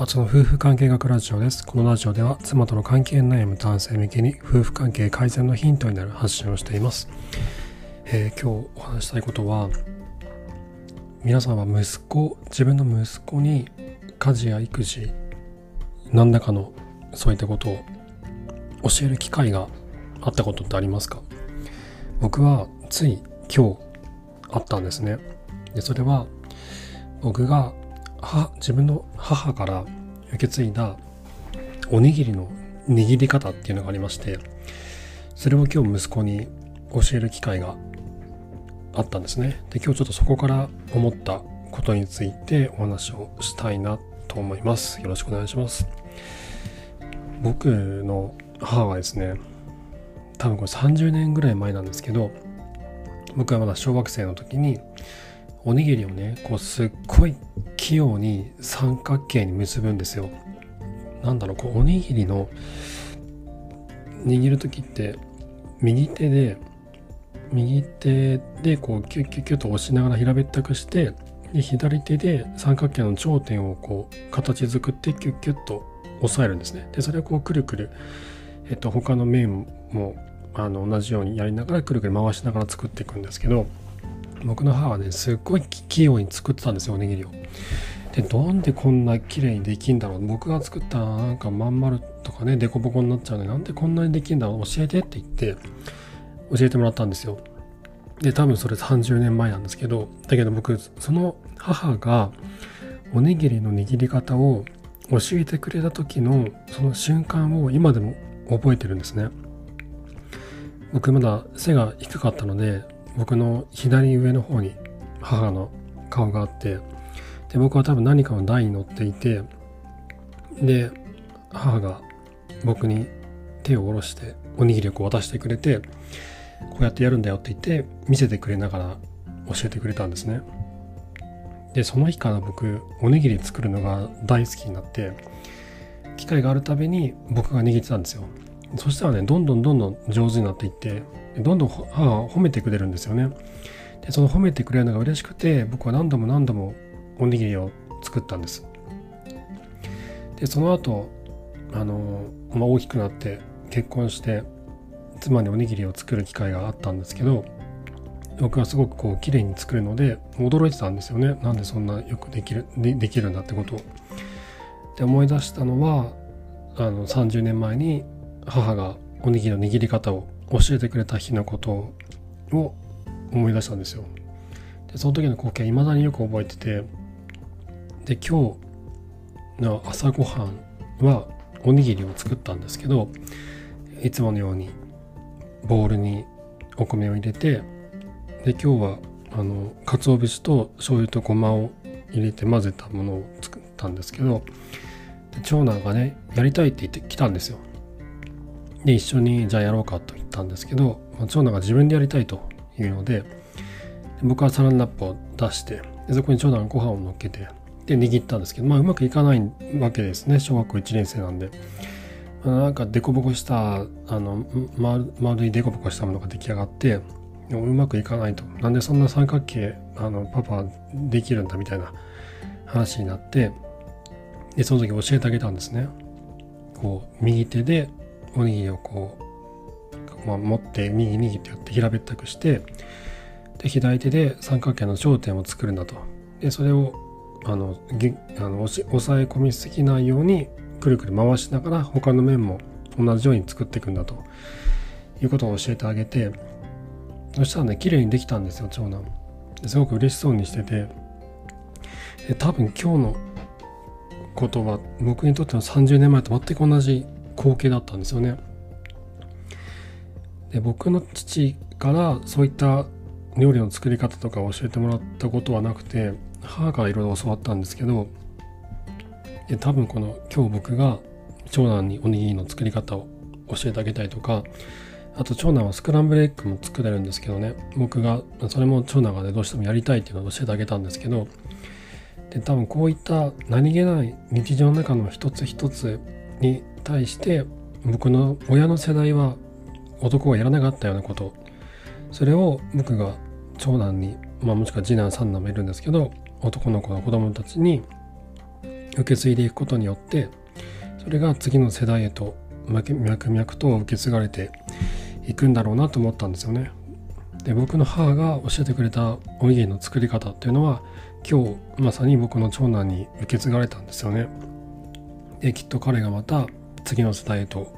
あつの夫婦関係学ラジオです。このラジオでは妻との関係悩む男性向けに夫婦関係改善のヒントになる発信をしています。えー、今日お話したいことは皆さんは息子、自分の息子に家事や育児、何らかのそういったことを教える機会があったことってありますか？僕はつい今日あったんですね。で、それは僕が母自分の母から受け継いだおにぎりの握り方っていうのがありましてそれを今日息子に教える機会があったんですね。で今日ちょっとそこから思ったことについてお話をしたいなと思います。よろしくお願いします。僕の母はですね多分これ30年ぐらい前なんですけど僕はまだ小学生の時におにぎりをねこうすっごい器用に三角形に結ぶんですよ。なんだろうこうおにぎりの握る時って右手で右手でこうキュッキュッキュッと押しながら平べったくしてで左手で三角形の頂点をこう形作ってキュッキュッと押さえるんですね。でそれをこうくるくる、えっと、他の面もあの同じようにやりながらくるくる回しながら作っていくんですけど僕の母はねすっごい器用に作ってたんですよおにぎりを。でなんでこんな綺麗にできんだろう僕が作ったなんかまん丸とかねデコボコになっちゃうのになんでこんなにできんだろう教えてって言って教えてもらったんですよ。で多分それ30年前なんですけどだけど僕その母がおにぎりの握り方を教えてくれた時のその瞬間を今でも覚えてるんですね。僕まだ背が低かったので僕の左上の方に母の顔があってで僕は多分何かの台に乗っていてで母が僕に手を下ろしておにぎりをこう渡してくれてこうやってやるんだよって言って見せてくれながら教えてくれたんですね。でその日から僕おにぎり作るのが大好きになって機会があるたびに僕が握ってたんですよ。そしたらねどんどんどんどん上手になっていってどんどん母は褒めてくれるんですよね。でその褒めてくれるのが嬉しくて僕は何度も何度もおにぎりを作ったんです。でその後あの、まあ、大きくなって結婚して妻におにぎりを作る機会があったんですけど僕はすごくこう綺麗に作るので驚いてたんですよねなんでそんなよくできるでできるんだってことを。で思い出したのはあの30年前に母がおにぎりの握り方を教えてくれた日のことを思い出したんですよ。でその時の光景未だによく覚えててで今日の朝ごはんはおにぎりを作ったんですけどいつものようにボウルにお米を入れてで今日はあの鰹節と醤油とごまを入れて混ぜたものを作ったんですけど長男がねやりたいって言ってきたんですよで一緒にじゃあやろうかと言ったんですけど、まあ、長男が自分でやりたいというので僕はサランラップを出してでそこに長男がご飯を乗っけてで握ったんですけどまあうまくいかないわけですね。小学校1年生なんで、あ、なんかデコボコしたあの丸丸いデコボコしたものが出来上がってうまくいかないと。なんでそんな三角形あのパパできるんだみたいな話になってでその時教えてあげたんですね。こう右手でおにぎりをこう、まあ、持って右にってやって平べったくしてで左手で三角形の頂点を作るんだと。でそれをあのぎあの押さえ込みすぎないようにくるくる回しながら他の面も同じように作っていくんだと。いうことを教えてあげてそしたらね綺麗にできたんですよ長男。すごく嬉しそうにしてて。多分今日のことは僕にとっての30年前と全く同じ光景だったんですよね。で僕の父からそういった料理の作り方とか教えてもらったことはなくて母からいろいろ教わったんですけどで多分この今日僕が長男におにぎりの作り方を教えてあげたりとかあと長男はスクランブルエッグも作れるんですけどね僕がそれも長男がねどうしてもやりたいっていうのを教えてあげたんですけどで多分こういった何気ない日常の中の一つ一つに対して僕の親の世代は男がやらなかったようなことそれを僕が長男に、まあ、もしくは次男三男もいるんですけど男の子の子供たちに受け継いでいくことによってそれが次の世代へと脈々と受け継がれていくんだろうなと思ったんですよね。で僕の母が教えてくれたおにぎりの作り方っていうのは今日まさに僕の長男に受け継がれたんですよね。できっと彼がまた次の世代へと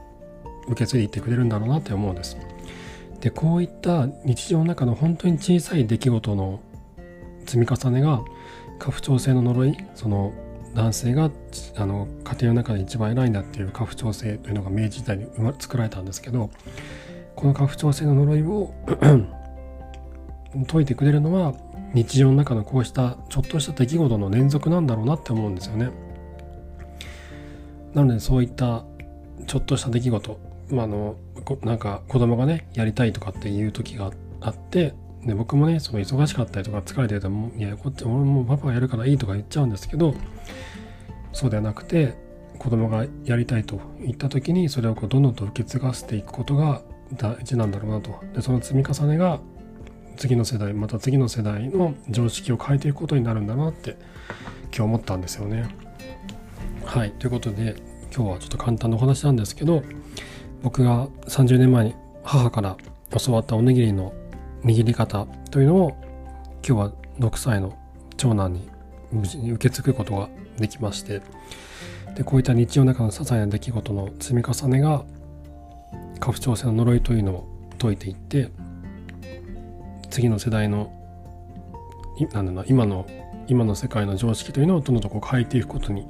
受け継いでいってくれるんだろうなって思うんです。でこういった日常の中の本当に小さい出来事の積み重ねが家父長制の呪いその男性があの家庭の中で一番偉いんだっていう家父長制というのが明治時代に作られたんですけどこの家父長制の呪いを 解いてくれるのは日常の中のこうしたちょっとした出来事の連続なんだろうなって思うんですよね。なのでそういったちょっとした出来事、まあ、あのなんか子供がねやりたいとかっていう時があってで僕もねその忙しかったりとか疲れてるといやこっち俺もパパがやるからいいとか言っちゃうんですけどそうではなくて子供がやりたいと言った時にそれをこうどんどんと受け継がせていくことが大事なんだろうなと。でその積み重ねが次の世代また次の世代の常識を変えていくことになるんだなって今日思ったんですよね。はい。ということで今日はちょっと簡単なお話なんですけど僕が30年前に母から教わったおにぎりの握り方というのを今日は6歳の長男に無事に受け継ぐことができましてでこういった日常の中の些細な出来事の積み重ねが家父長制の呪いというのを解いていって次の世代のなんだ今の今の世界の常識というのをどんどんこう変えていくことに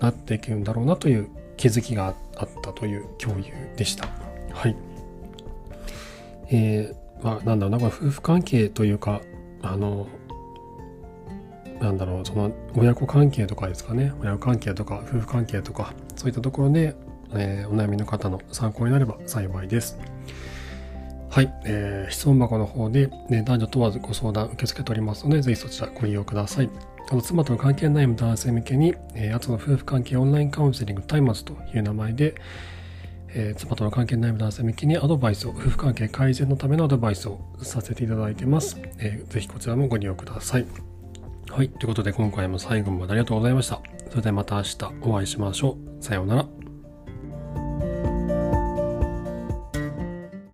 なっていくんだろうなという気づきがあったという共有でした。はい。えー、まあ、なんだろうな、これ夫婦関係というか、あの、なんだろう、その親子関係とかですかね、親子関係とか夫婦関係とか、そういったところで、えー、お悩みの方の参考になれば幸いです。はい、えー、質問箱の方で、ね、男女問わずご相談受け付けておりますので、ぜひそちらご利用ください。あの妻との関係悩む男性向けに、えー、あとの夫婦関係オンラインカウンセリングタイマーという名前で、えー、妻との関係悩む男性向けにアドバイスを、夫婦関係改善のためのアドバイスをさせていただいてます。えー、ぜひこちらもご利用ください。はい。ということで今回も最後までありがとうございました。それではまた明日お会いしましょう。さようなら。